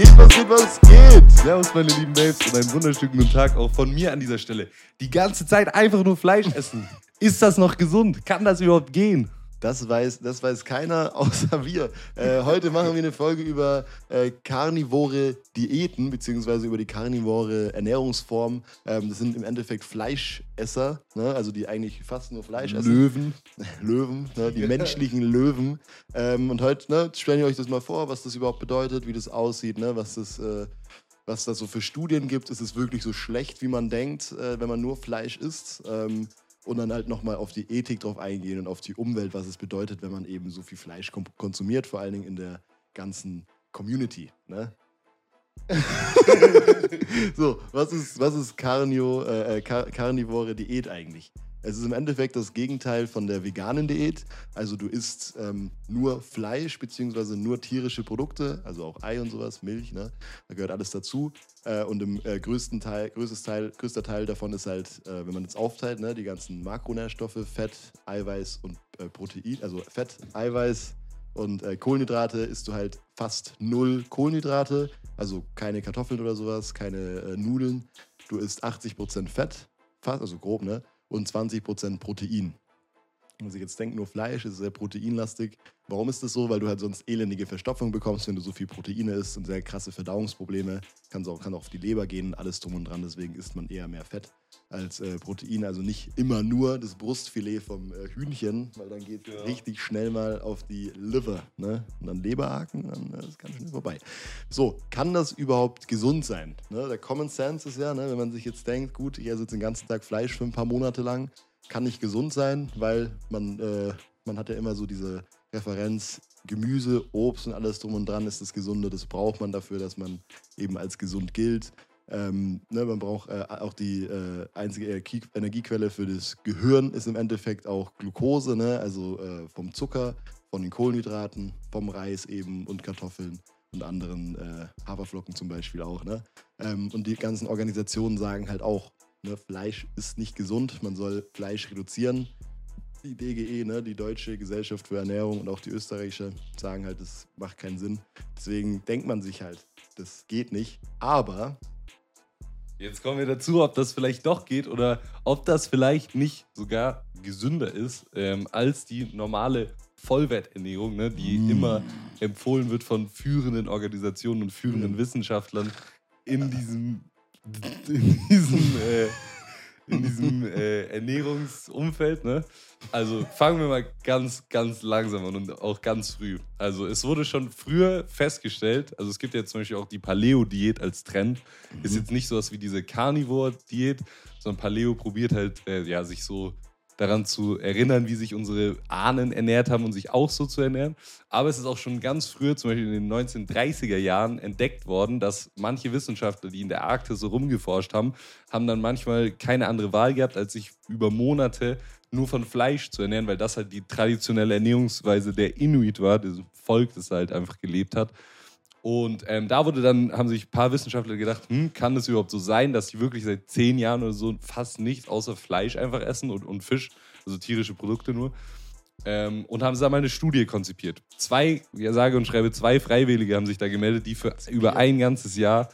geht, was geht, was geht? Servus, meine lieben Babes und einen wunderschönen guten Tag auch von mir an dieser Stelle. Die ganze Zeit einfach nur Fleisch essen. Ist das noch gesund? Kann das überhaupt gehen? Das weiß, das weiß keiner außer wir. Äh, heute machen wir eine Folge über äh, karnivore Diäten, beziehungsweise über die karnivore Ernährungsform. Ähm, das sind im Endeffekt Fleischesser, ne? also die eigentlich fast nur Fleisch essen. Löwen. Löwen, ne? die menschlichen Löwen. Ähm, und heute ne, stellen wir euch das mal vor, was das überhaupt bedeutet, wie das aussieht, ne? was das. Äh, was da so für Studien gibt, ist es wirklich so schlecht, wie man denkt, äh, wenn man nur Fleisch isst. Ähm, und dann halt nochmal auf die Ethik drauf eingehen und auf die Umwelt, was es bedeutet, wenn man eben so viel Fleisch konsumiert, vor allen Dingen in der ganzen Community. Ne? so, was ist, was ist Carnio, äh, äh Carnivore Diät eigentlich? Es ist im Endeffekt das Gegenteil von der veganen Diät. Also du isst ähm, nur Fleisch bzw. nur tierische Produkte, also auch Ei und sowas, Milch, ne? da gehört alles dazu. Äh, und im äh, größten Teil, größtes Teil, größter Teil davon ist halt, äh, wenn man jetzt aufteilt, ne, die ganzen Makronährstoffe, Fett, Eiweiß und äh, Protein, also Fett, Eiweiß und äh, Kohlenhydrate isst du halt fast null Kohlenhydrate, also keine Kartoffeln oder sowas, keine äh, Nudeln. Du isst 80% Fett, fast, also grob, ne? Und 20% Protein. Wenn sich jetzt denkt, nur Fleisch ist sehr proteinlastig. Warum ist das so? Weil du halt sonst elendige Verstopfung bekommst, wenn du so viel Proteine isst und sehr krasse Verdauungsprobleme. Kann auch, kann auch auf die Leber gehen, alles drum und dran. Deswegen isst man eher mehr Fett als äh, Protein. Also nicht immer nur das Brustfilet vom äh, Hühnchen, weil dann geht ja. richtig schnell mal auf die Liver. Ne? Und dann Leberhaken, dann äh, ist ganz schnell vorbei. So, kann das überhaupt gesund sein? Ne? Der Common Sense ist ja, ne, wenn man sich jetzt denkt, gut, ich esse jetzt den ganzen Tag Fleisch für ein paar Monate lang, kann nicht gesund sein, weil man, äh, man hat ja immer so diese Referenz, Gemüse, Obst und alles drum und dran ist das Gesunde. Das braucht man dafür, dass man eben als gesund gilt. Ähm, ne, man braucht äh, auch die äh, einzige Energiequelle für das Gehirn ist im Endeffekt auch Glucose, ne? also äh, vom Zucker, von den Kohlenhydraten, vom Reis eben und Kartoffeln und anderen äh, Haferflocken zum Beispiel auch. Ne? Ähm, und die ganzen Organisationen sagen halt auch, ne, Fleisch ist nicht gesund, man soll Fleisch reduzieren. Die DGE, ne, die Deutsche Gesellschaft für Ernährung und auch die österreichische sagen halt, das macht keinen Sinn. Deswegen denkt man sich halt, das geht nicht. Aber Jetzt kommen wir dazu, ob das vielleicht doch geht oder ob das vielleicht nicht sogar gesünder ist ähm, als die normale Vollwerternährung, ne, die mm. immer empfohlen wird von führenden Organisationen und führenden mm. Wissenschaftlern in diesem, in diesem äh, in diesem äh, Ernährungsumfeld. Ne? Also fangen wir mal ganz, ganz langsam an und auch ganz früh. Also es wurde schon früher festgestellt, also es gibt ja zum Beispiel auch die Paleo-Diät als Trend. Mhm. Ist jetzt nicht so was wie diese Carnivore-Diät, sondern Paleo probiert halt, äh, ja, sich so daran zu erinnern, wie sich unsere Ahnen ernährt haben und sich auch so zu ernähren. Aber es ist auch schon ganz früh, zum Beispiel in den 1930er Jahren, entdeckt worden, dass manche Wissenschaftler, die in der Arktis so rumgeforscht haben, haben dann manchmal keine andere Wahl gehabt, als sich über Monate nur von Fleisch zu ernähren, weil das halt die traditionelle Ernährungsweise der Inuit war, das Volk, das halt einfach gelebt hat. Und ähm, da wurde dann, haben sich ein paar Wissenschaftler gedacht, hm, kann das überhaupt so sein, dass die wirklich seit zehn Jahren oder so fast nichts außer Fleisch einfach essen und, und Fisch, also tierische Produkte nur. Ähm, und haben da mal eine Studie konzipiert. Zwei, ja sage und schreibe, zwei Freiwillige haben sich da gemeldet, die für über ein ganzes Jahr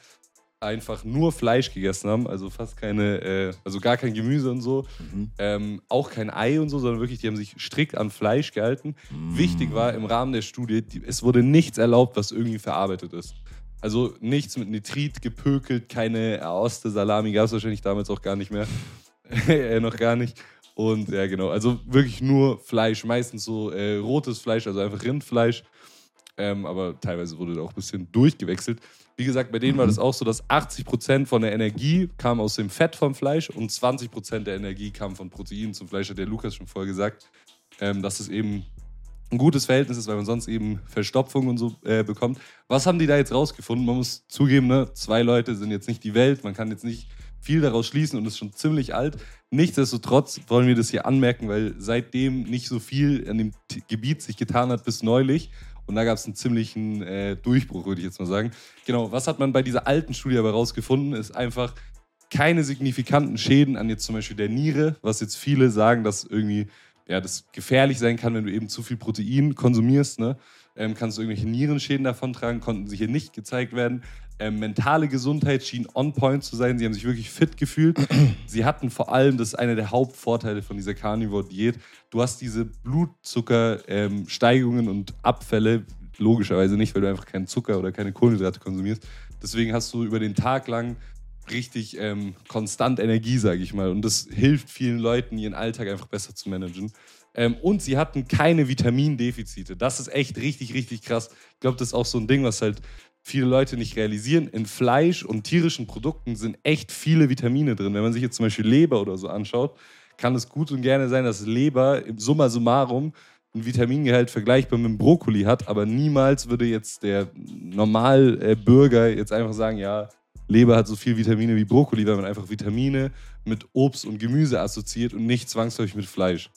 einfach nur Fleisch gegessen haben, also fast keine, äh, also gar kein Gemüse und so, mhm. ähm, auch kein Ei und so, sondern wirklich, die haben sich strikt an Fleisch gehalten. Mhm. Wichtig war im Rahmen der Studie, die, es wurde nichts erlaubt, was irgendwie verarbeitet ist. Also nichts mit Nitrit gepökelt, keine Aoste Salami gab es wahrscheinlich damals auch gar nicht mehr. äh, noch gar nicht. Und ja, genau, also wirklich nur Fleisch, meistens so äh, rotes Fleisch, also einfach Rindfleisch. Ähm, aber teilweise wurde da auch ein bisschen durchgewechselt. Wie gesagt, bei denen war das auch so, dass 80% von der Energie kam aus dem Fett vom Fleisch und 20% der Energie kam von Proteinen zum Fleisch, hat der Lukas schon vorher gesagt. Ähm, dass es eben ein gutes Verhältnis ist, weil man sonst eben Verstopfung und so äh, bekommt. Was haben die da jetzt rausgefunden? Man muss zugeben, ne, zwei Leute sind jetzt nicht die Welt, man kann jetzt nicht viel daraus schließen und ist schon ziemlich alt. Nichtsdestotrotz wollen wir das hier anmerken, weil seitdem nicht so viel an dem Gebiet sich getan hat bis neulich und da gab es einen ziemlichen äh, Durchbruch, würde ich jetzt mal sagen. Genau, was hat man bei dieser alten Studie aber rausgefunden, ist einfach keine signifikanten Schäden an jetzt zum Beispiel der Niere, was jetzt viele sagen, dass irgendwie ja, das gefährlich sein kann, wenn du eben zu viel Protein konsumierst. Ne? Ähm, kannst du irgendwelche Nierenschäden davontragen, konnten sie hier nicht gezeigt werden. Ähm, mentale Gesundheit schien on point zu sein. Sie haben sich wirklich fit gefühlt. Sie hatten vor allem, das ist einer der Hauptvorteile von dieser Carnivore-Diät, du hast diese Blutzuckersteigungen ähm, und Abfälle, logischerweise nicht, weil du einfach keinen Zucker oder keine Kohlenhydrate konsumierst. Deswegen hast du über den Tag lang richtig ähm, konstant Energie, sage ich mal. Und das hilft vielen Leuten, ihren Alltag einfach besser zu managen. Ähm, und sie hatten keine Vitamindefizite. Das ist echt richtig, richtig krass. Ich glaube, das ist auch so ein Ding, was halt viele Leute nicht realisieren. In Fleisch und tierischen Produkten sind echt viele Vitamine drin. Wenn man sich jetzt zum Beispiel Leber oder so anschaut, kann es gut und gerne sein, dass Leber im Summa summarum ein Vitamingehalt vergleichbar mit dem Brokkoli hat, aber niemals würde jetzt der Normalbürger jetzt einfach sagen, ja, Leber hat so viel Vitamine wie Brokkoli, weil man einfach Vitamine mit Obst und Gemüse assoziiert und nicht zwangsläufig mit Fleisch.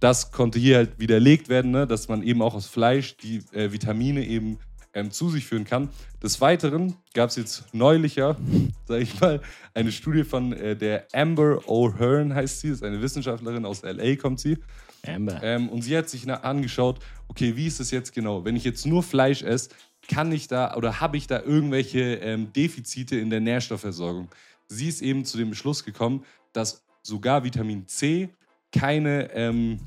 Das konnte hier halt widerlegt werden, ne, dass man eben auch aus Fleisch die äh, Vitamine eben ähm, zu sich führen kann. Des Weiteren gab es jetzt neulicher, sage ich mal, eine Studie von äh, der Amber O'Hearn heißt sie, ist eine Wissenschaftlerin aus LA, kommt sie. Amber. Ähm, und sie hat sich angeschaut, okay, wie ist es jetzt genau? Wenn ich jetzt nur Fleisch esse, kann ich da oder habe ich da irgendwelche ähm, Defizite in der Nährstoffversorgung? Sie ist eben zu dem Beschluss gekommen, dass sogar Vitamin C keine ähm,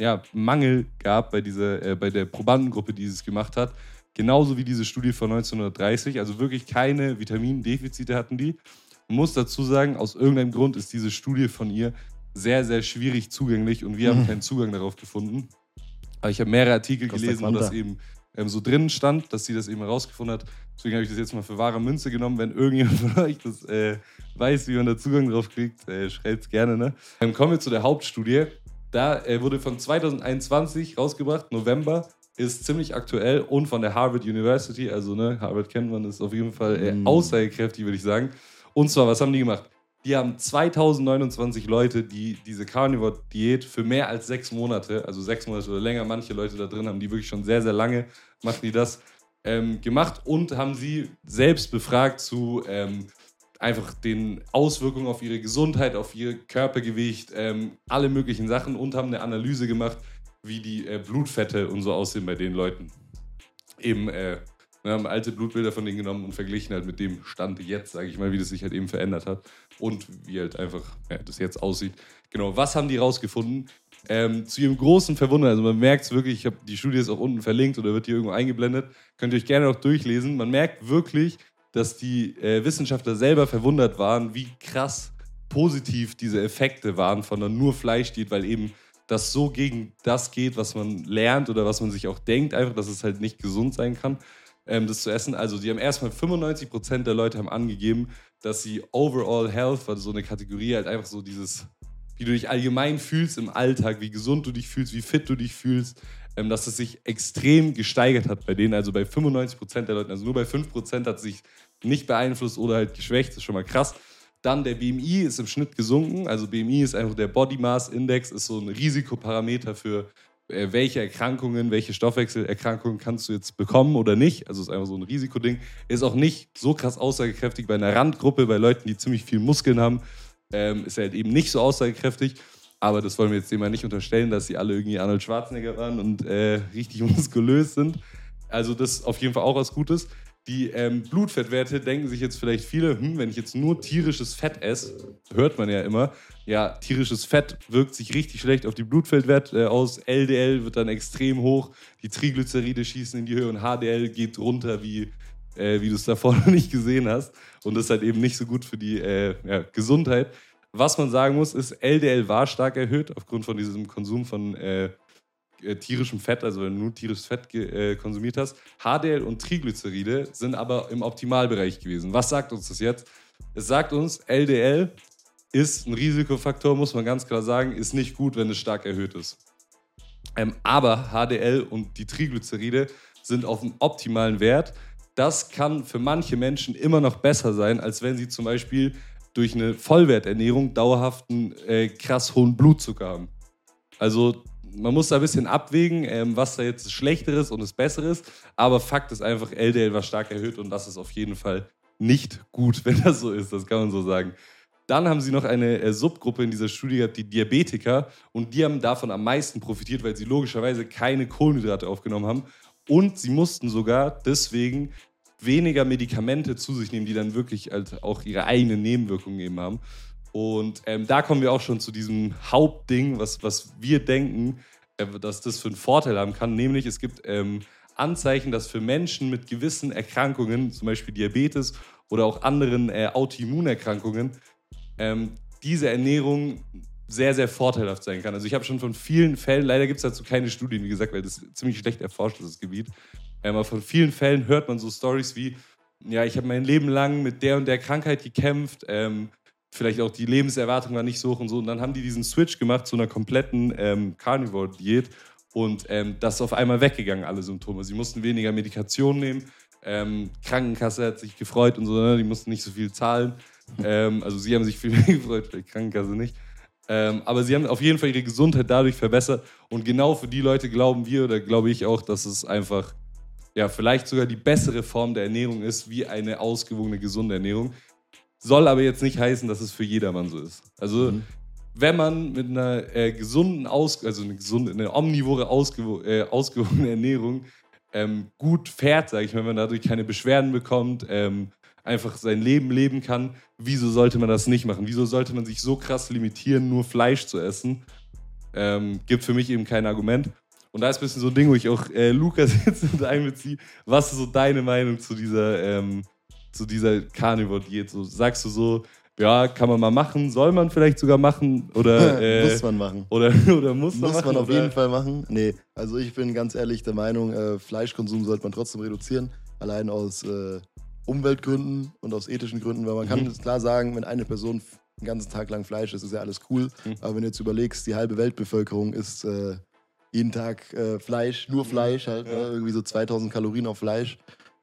ja, Mangel gab bei, dieser, äh, bei der Probandengruppe, die es gemacht hat. Genauso wie diese Studie von 1930. Also wirklich keine Vitamindefizite hatten die. Muss dazu sagen, aus irgendeinem Grund ist diese Studie von ihr sehr, sehr schwierig zugänglich und wir haben keinen Zugang darauf gefunden. Aber ich habe mehrere Artikel gelesen, wo das eben ähm, so drinnen stand, dass sie das eben herausgefunden hat. Deswegen habe ich das jetzt mal für wahre Münze genommen. Wenn irgendjemand von euch das äh, weiß, wie man da Zugang drauf kriegt, äh, schreibt es gerne. Ne? Dann kommen wir zu der Hauptstudie. Da äh, wurde von 2021 rausgebracht, November, ist ziemlich aktuell und von der Harvard University, also ne, Harvard kennt man, ist auf jeden Fall äh, mm. aussagekräftig, würde ich sagen. Und zwar, was haben die gemacht? Die haben 2029 Leute, die diese Carnivore-Diät für mehr als sechs Monate, also sechs Monate oder länger, manche Leute da drin haben, die wirklich schon sehr, sehr lange machen die das, ähm, gemacht und haben sie selbst befragt zu ähm, einfach den Auswirkungen auf ihre Gesundheit, auf ihr Körpergewicht, ähm, alle möglichen Sachen und haben eine Analyse gemacht, wie die äh, Blutfette und so aussehen bei den Leuten. Eben, äh, wir haben alte Blutbilder von denen genommen und verglichen halt mit dem Stand jetzt, sage ich mal, wie das sich halt eben verändert hat und wie halt einfach ja, das jetzt aussieht. Genau, was haben die rausgefunden? Ähm, zu ihrem großen Verwundern, also man merkt es wirklich, ich habe die Studie jetzt auch unten verlinkt oder wird hier irgendwo eingeblendet, könnt ihr euch gerne noch durchlesen. Man merkt wirklich, dass die äh, Wissenschaftler selber verwundert waren, wie krass positiv diese Effekte waren von einer nur Fleischdiät, weil eben das so gegen das geht, was man lernt oder was man sich auch denkt, einfach, dass es halt nicht gesund sein kann, ähm, das zu essen. Also die haben erstmal 95% der Leute haben angegeben, dass sie Overall Health, also so eine Kategorie, halt einfach so dieses, wie du dich allgemein fühlst im Alltag, wie gesund du dich fühlst, wie fit du dich fühlst, ähm, dass es sich extrem gesteigert hat bei denen. Also bei 95% der Leute, also nur bei 5% hat es sich nicht beeinflusst oder halt geschwächt, das ist schon mal krass. Dann der BMI ist im Schnitt gesunken. Also BMI ist einfach der Body Mass Index, ist so ein Risikoparameter für welche Erkrankungen, welche Stoffwechselerkrankungen kannst du jetzt bekommen oder nicht. Also ist einfach so ein Risikoding. Ist auch nicht so krass aussagekräftig bei einer Randgruppe, bei Leuten, die ziemlich viel Muskeln haben. Ähm, ist halt eben nicht so aussagekräftig. Aber das wollen wir jetzt dem mal nicht unterstellen, dass sie alle irgendwie Arnold Schwarzenegger waren und äh, richtig muskulös sind. Also das ist auf jeden Fall auch was Gutes. Die ähm, Blutfettwerte denken sich jetzt vielleicht viele, hm, wenn ich jetzt nur tierisches Fett esse, hört man ja immer, ja, tierisches Fett wirkt sich richtig schlecht auf die Blutfettwerte äh, aus. LDL wird dann extrem hoch, die Triglyceride schießen in die Höhe und HDL geht runter, wie, äh, wie du es davor noch nicht gesehen hast. Und das ist halt eben nicht so gut für die äh, ja, Gesundheit. Was man sagen muss, ist, LDL war stark erhöht aufgrund von diesem Konsum von äh, äh, tierischem Fett, also wenn du nur tierisches Fett äh, konsumiert hast. HDL und Triglyceride sind aber im Optimalbereich gewesen. Was sagt uns das jetzt? Es sagt uns, LDL ist ein Risikofaktor, muss man ganz klar sagen, ist nicht gut, wenn es stark erhöht ist. Ähm, aber HDL und die Triglyceride sind auf einem optimalen Wert. Das kann für manche Menschen immer noch besser sein, als wenn sie zum Beispiel durch eine Vollwerternährung dauerhaften äh, krass hohen Blutzucker haben. Also man muss da ein bisschen abwägen, ähm, was da jetzt Schlechteres und das Besseres. Aber Fakt ist einfach, LDL war stark erhöht und das ist auf jeden Fall nicht gut, wenn das so ist. Das kann man so sagen. Dann haben sie noch eine äh, Subgruppe in dieser Studie gehabt, die Diabetiker. Und die haben davon am meisten profitiert, weil sie logischerweise keine Kohlenhydrate aufgenommen haben. Und sie mussten sogar deswegen weniger Medikamente zu sich nehmen, die dann wirklich halt auch ihre eigenen Nebenwirkungen eben haben. Und ähm, da kommen wir auch schon zu diesem Hauptding, was, was wir denken, äh, dass das für einen Vorteil haben kann. Nämlich es gibt ähm, Anzeichen, dass für Menschen mit gewissen Erkrankungen, zum Beispiel Diabetes oder auch anderen äh, Autoimmunerkrankungen, ähm, diese Ernährung sehr, sehr vorteilhaft sein kann. Also ich habe schon von vielen Fällen, leider gibt es dazu keine Studien, wie gesagt, weil das ziemlich schlecht erforscht ist, das Gebiet. Ähm, aber von vielen Fällen hört man so Stories wie, ja, ich habe mein Leben lang mit der und der Krankheit gekämpft, ähm, vielleicht auch die Lebenserwartung war nicht so hoch und so. Und dann haben die diesen Switch gemacht zu einer kompletten ähm, Carnivore-Diät und ähm, das ist auf einmal weggegangen, alle Symptome. Sie mussten weniger Medikation nehmen. Ähm, Krankenkasse hat sich gefreut und so, ne? die mussten nicht so viel zahlen. Ähm, also sie haben sich viel mehr gefreut, vielleicht Krankenkasse nicht. Ähm, aber sie haben auf jeden Fall ihre Gesundheit dadurch verbessert. Und genau für die Leute glauben wir oder glaube ich auch, dass es einfach ja, vielleicht sogar die bessere Form der Ernährung ist, wie eine ausgewogene, gesunde Ernährung. Soll aber jetzt nicht heißen, dass es für jedermann so ist. Also, mhm. wenn man mit einer äh, gesunden, Aus also eine gesunde, eine omnivore, ausgewo äh, ausgewogene Ernährung ähm, gut fährt, sage ich mal, wenn man dadurch keine Beschwerden bekommt, ähm, einfach sein Leben leben kann, wieso sollte man das nicht machen? Wieso sollte man sich so krass limitieren, nur Fleisch zu essen? Ähm, gibt für mich eben kein Argument. Und da ist ein bisschen so ein Ding, wo ich auch äh, Lukas jetzt mit einbeziehe. Was ist so deine Meinung zu dieser, ähm, zu dieser Carnivore-Diät? So, sagst du so, ja, kann man mal machen, soll man vielleicht sogar machen oder äh, muss man machen oder, oder muss man muss machen, man auf oder? jeden Fall machen. Nee, also ich bin ganz ehrlich der Meinung, äh, Fleischkonsum sollte man trotzdem reduzieren, allein aus äh, Umweltgründen und aus ethischen Gründen, weil man mhm. kann klar sagen, wenn eine Person den ganzen Tag lang Fleisch isst, ist ja alles cool, mhm. aber wenn du jetzt überlegst, die halbe Weltbevölkerung ist äh, jeden Tag äh, Fleisch, nur Fleisch halt, ja. ne? irgendwie so 2000 Kalorien auf Fleisch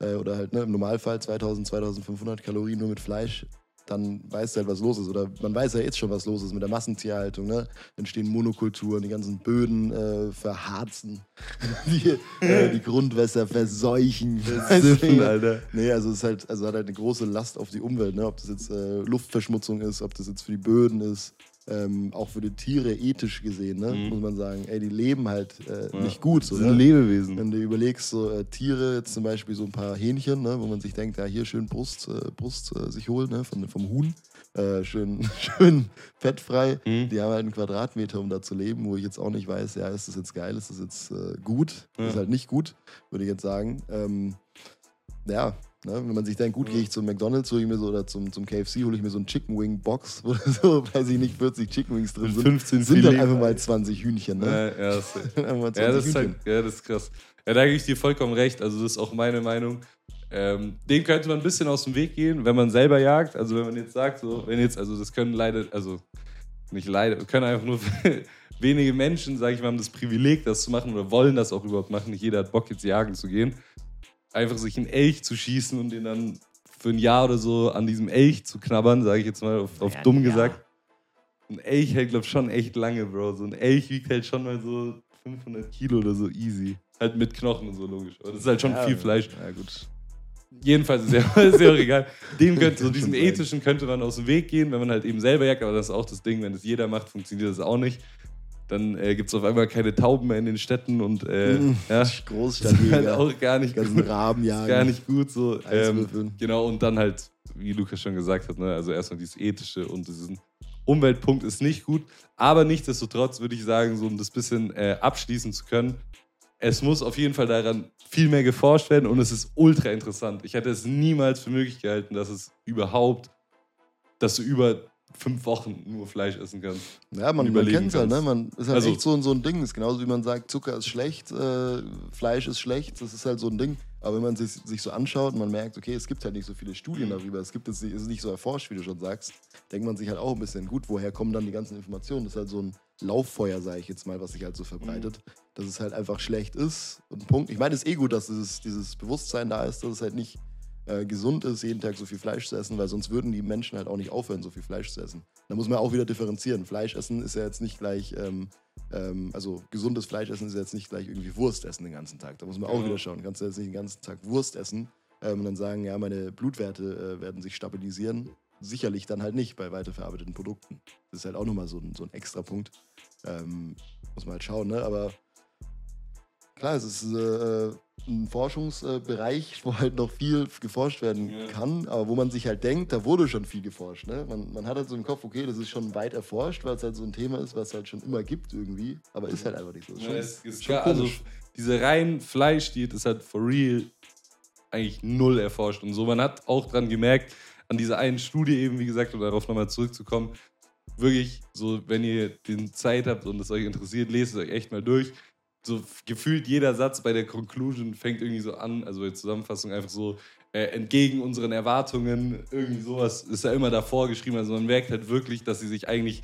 äh, oder halt ne, im Normalfall 2000, 2500 Kalorien nur mit Fleisch, dann weißt du halt, was los ist. Oder man weiß ja jetzt schon, was los ist mit der Massentierhaltung. Ne? Entstehen Monokulturen, die ganzen Böden äh, verharzen, die, äh, die Grundwässer verseuchen. Siffen, Alter. Nee, also es ist halt, also hat halt eine große Last auf die Umwelt. Ne? Ob das jetzt äh, Luftverschmutzung ist, ob das jetzt für die Böden ist, ähm, auch für die Tiere ethisch gesehen, ne? mhm. muss man sagen, ey, die leben halt äh, ja. nicht gut. So, sind ne? Lebewesen. Wenn du überlegst, so äh, Tiere, jetzt zum Beispiel so ein paar Hähnchen, ne? wo man sich denkt, ja, hier schön Brust, äh, Brust äh, sich holen ne? Von, vom Huhn, äh, schön, schön fettfrei. Mhm. Die haben halt einen Quadratmeter, um da zu leben, wo ich jetzt auch nicht weiß, ja, ist das jetzt geil, ist das jetzt äh, gut? Ja. Ist halt nicht gut, würde ich jetzt sagen. Ähm, ja, Ne? Wenn man sich denkt, gut, gehe ich zum McDonalds, hole ich mir so, oder zum, zum KFC, hole ich mir so ein Chicken Wing Box, wo so, weiß ich nicht, 40 Chicken Wings drin sind. 15 sind dann einfach mal 20 Hühnchen. Ne? Ja, ja, das, ja, das ist halt, ja, das ist krass. Ja, da gebe ich dir vollkommen recht. Also, das ist auch meine Meinung. Ähm, den könnte man ein bisschen aus dem Weg gehen, wenn man selber jagt. Also, wenn man jetzt sagt, so, wenn jetzt, also, das können leider, also, nicht leider, können einfach nur wenige Menschen, sage ich mal, haben das Privileg, das zu machen oder wollen das auch überhaupt machen. Nicht jeder hat Bock, jetzt jagen zu gehen einfach sich einen Elch zu schießen und den dann für ein Jahr oder so an diesem Elch zu knabbern, sage ich jetzt mal auf, auf ja, dumm ja. gesagt. Ein Elch hält, glaube ich, schon echt lange, Bro. So ein Elch wiegt halt schon mal so 500 Kilo oder so easy. Halt mit Knochen und so, logisch. Aber das ist halt schon ja, viel Fleisch. Ja, gut. Jedenfalls ist ja, ist ja auch egal. Dem könnte, so diesem ethischen könnte man aus dem Weg gehen, wenn man halt eben selber jagt, aber das ist auch das Ding, wenn das jeder macht, funktioniert das auch nicht. Dann äh, gibt es auf einmal keine Tauben mehr in den Städten und äh, mhm, ja, Großstadt ist halt auch gar nicht gut. Raben ist gar nicht gut so. Ähm, genau, und dann halt, wie Lukas schon gesagt hat, ne, also erstmal dieses ethische und diesen Umweltpunkt ist nicht gut. Aber nichtsdestotrotz würde ich sagen, so um das bisschen äh, abschließen zu können, es muss auf jeden Fall daran viel mehr geforscht werden und es ist ultra interessant. Ich hätte es niemals für möglich gehalten, dass es überhaupt, dass du über fünf Wochen nur Fleisch essen kannst. Ja, man, man kennt es halt, ne? Man ist halt also, echt so, so ein Ding. Das ist genauso wie man sagt, Zucker ist schlecht, äh, Fleisch ist schlecht, das ist halt so ein Ding. Aber wenn man sich, sich so anschaut und man merkt, okay, es gibt halt nicht so viele Studien darüber, es gibt es nicht, ist nicht so erforscht, wie du schon sagst, denkt man sich halt auch ein bisschen, gut, woher kommen dann die ganzen Informationen? Das ist halt so ein Lauffeuer, sage ich jetzt mal, was sich halt so verbreitet, mhm. dass es halt einfach schlecht ist. Und Punkt. Ich meine, es ist eh gut, dass dieses, dieses Bewusstsein da ist, dass es halt nicht äh, gesund ist, jeden Tag so viel Fleisch zu essen, weil sonst würden die Menschen halt auch nicht aufhören, so viel Fleisch zu essen. Da muss man auch wieder differenzieren. Fleisch essen ist ja jetzt nicht gleich, ähm, ähm, also gesundes Fleisch essen ist ja jetzt nicht gleich irgendwie Wurst essen den ganzen Tag. Da muss man auch ja. wieder schauen. Kannst du jetzt nicht den ganzen Tag Wurst essen ähm, und dann sagen, ja, meine Blutwerte äh, werden sich stabilisieren. sicherlich dann halt nicht bei weiterverarbeiteten Produkten. Das ist halt auch nochmal so ein, so ein extra Punkt. Ähm, muss man halt schauen, ne? Aber klar, es ist äh, ein Forschungsbereich, wo halt noch viel geforscht werden Ja. kann, aber wo man sich halt denkt, da wurde schon viel geforscht. Ne? Man, man hat halt so im Kopf, okay, das ist schon weit erforscht, weil es halt so ein Thema ist, was es halt schon immer gibt irgendwie, aber ist halt einfach nicht so. Ja, schon- es ist schon klar, also diese rein Fleischdiät ist halt for real eigentlich null erforscht und so. Man hat auch dran gemerkt, an dieser einen Studie eben, wie gesagt, um darauf nochmal zurückzukommen, wirklich so, wenn ihr den Zeit habt und es euch interessiert, lest es euch echt mal durch. So gefühlt jeder Satz bei der Conclusion fängt irgendwie so an, also der Zusammenfassung einfach so, äh, entgegen unseren Erwartungen, irgendwie sowas ist ja immer davor geschrieben. Also man merkt halt wirklich, dass sie sich eigentlich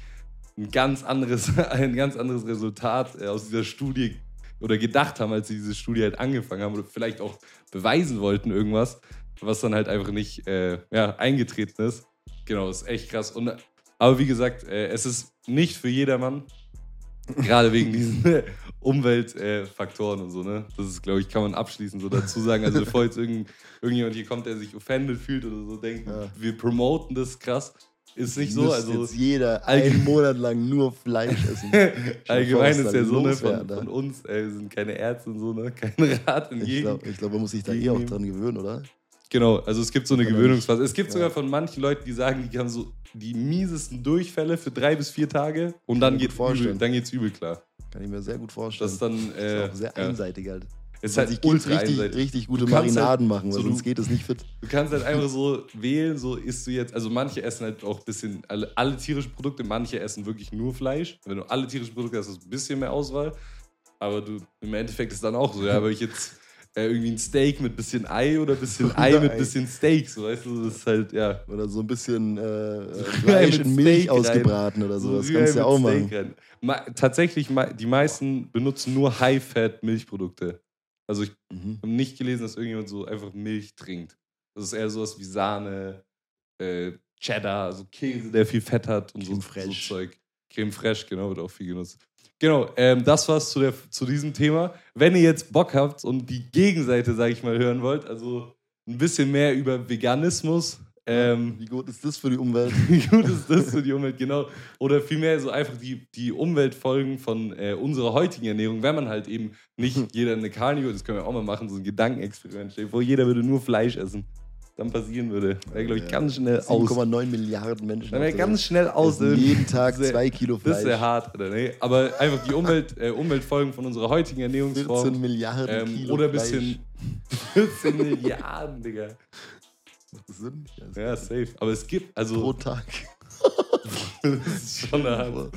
ein ganz anderes, ein ganz anderes Resultat äh, aus dieser Studie oder gedacht haben, als sie diese Studie halt angefangen haben oder vielleicht auch beweisen wollten irgendwas, was dann halt einfach nicht äh, ja, eingetreten ist. Genau, ist echt krass. Und, aber wie gesagt, äh, es ist nicht für jedermann, gerade wegen diesen Umweltfaktoren äh, und so, ne? Das ist, glaube ich, kann man abschließend so dazu sagen. Also bevor jetzt irgend, irgendjemand hier kommt, der sich offended fühlt oder so, denkt, Ja. wir promoten das krass. Ist nicht so, also jetzt jeder einen Monat lang nur Fleisch essen. allgemein ist ja so, ne, von, von uns, ey, wir sind keine Ärzte und so, ne, kein Rat in Ich jedem. glaube, ich glaub, man muss sich da eh auch dran gewöhnen, oder? Genau, also es gibt so eine Gewöhnungsphase. Es gibt Ja. sogar von manchen Leuten, die sagen, die haben so die miesesten Durchfälle für drei bis vier Tage und dann geht's übel, dann geht's übel klar. Kann ich mir sehr gut vorstellen. Das ist dann Das äh, ist auch sehr einseitig halt. Es ist Man halt sich ultra richtig, einseitig. richtig gute kannst Marinaden machen, weil so, du- sonst geht es nicht fit. Du kannst halt einfach so wählen, so isst du jetzt, also manche essen halt auch ein bisschen, alle, alle tierischen Produkte, manche essen wirklich nur Fleisch. Wenn du alle tierischen Produkte hast, hast du ein bisschen mehr Auswahl. Aber du, im Endeffekt ist dann auch so, ja, aber ich jetzt äh, irgendwie ein Steak mit bisschen Ei oder bisschen Ei mit bisschen Steak, so weißt du, das ist halt, ja. Oder so ein bisschen äh, Fleisch in Milch Steak rein. ausgebraten oder so. Das Rührei kannst du ja auch machen. rein. Ma tatsächlich, die meisten benutzen nur High-Fat-Milchprodukte. Also ich Mhm. habe nicht gelesen, dass irgendjemand so einfach Milch trinkt. Das ist eher sowas wie Sahne, äh, Cheddar, also Käse, der viel Fett hat und so, Creme so fraiche. Zeug. Creme fraiche, genau, wird auch viel genutzt. Genau, ähm, das war's zu, der, zu diesem Thema. Wenn ihr jetzt Bock habt und die Gegenseite, sage ich mal, hören wollt, also ein bisschen mehr über Veganismus, ähm, Wie gut ist das für die Umwelt? wie gut ist das für die Umwelt, genau. Oder vielmehr so einfach die, die Umweltfolgen von äh, unserer heutigen Ernährung, wenn man halt eben nicht jeder eine Carnivore, das können wir auch mal machen, so ein Gedankenexperiment wo jeder würde nur Fleisch essen, dann passieren würde. Wäre, glaube ich, ganz schnell aus. 7,9 Milliarden Menschen. Dann wäre ganz schnell aus. Jeden Tag Das ist zwei Kilo Das ist sehr Fleisch. hart, oder? Nee? Aber einfach die Umwelt, äh, Umweltfolgen von unserer heutigen 14 Ernährungsform. Milliarden Ähm, Kilo oder ein Fleisch. bisschen 14 Milliarden, Digga. Macht Sinn? Ja, safe. Aber es gibt, Pro also, Tag. das ist schon eine Hand.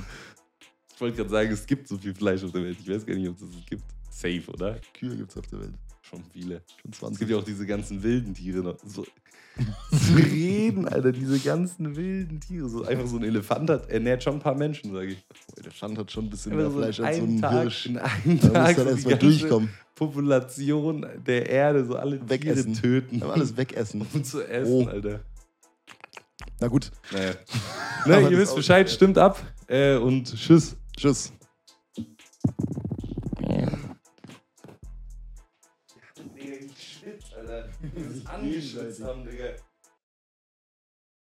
Ich wollte gerade sagen, es gibt so viel Fleisch auf der Welt. Ich weiß gar nicht, ob es das gibt. Safe, oder? Kühe gibt es auf der Welt. Schon viele. Schon Es 20. gibt ja auch diese ganzen wilden Tiere noch. So, zu reden, Alter, diese ganzen wilden Tiere. So, einfach so ein Elefant hat, ernährt schon ein paar Menschen, sage ich. Der Schand hat schon ein bisschen mehr so Fleisch als so ein Tag, Hirsch. in einem Da muss Tag dann so die erstmal durchkommen. Population der Erde, so alle Wegessen. Tiere töten. Aber alles wegessen. um zu essen, Oh. Alter. Na gut. Naja. Na, das ihr wisst Bescheid, stimmt ab. Äh, und tschüss. Tschüss. Alter. Das angeschwitzt haben, Digga.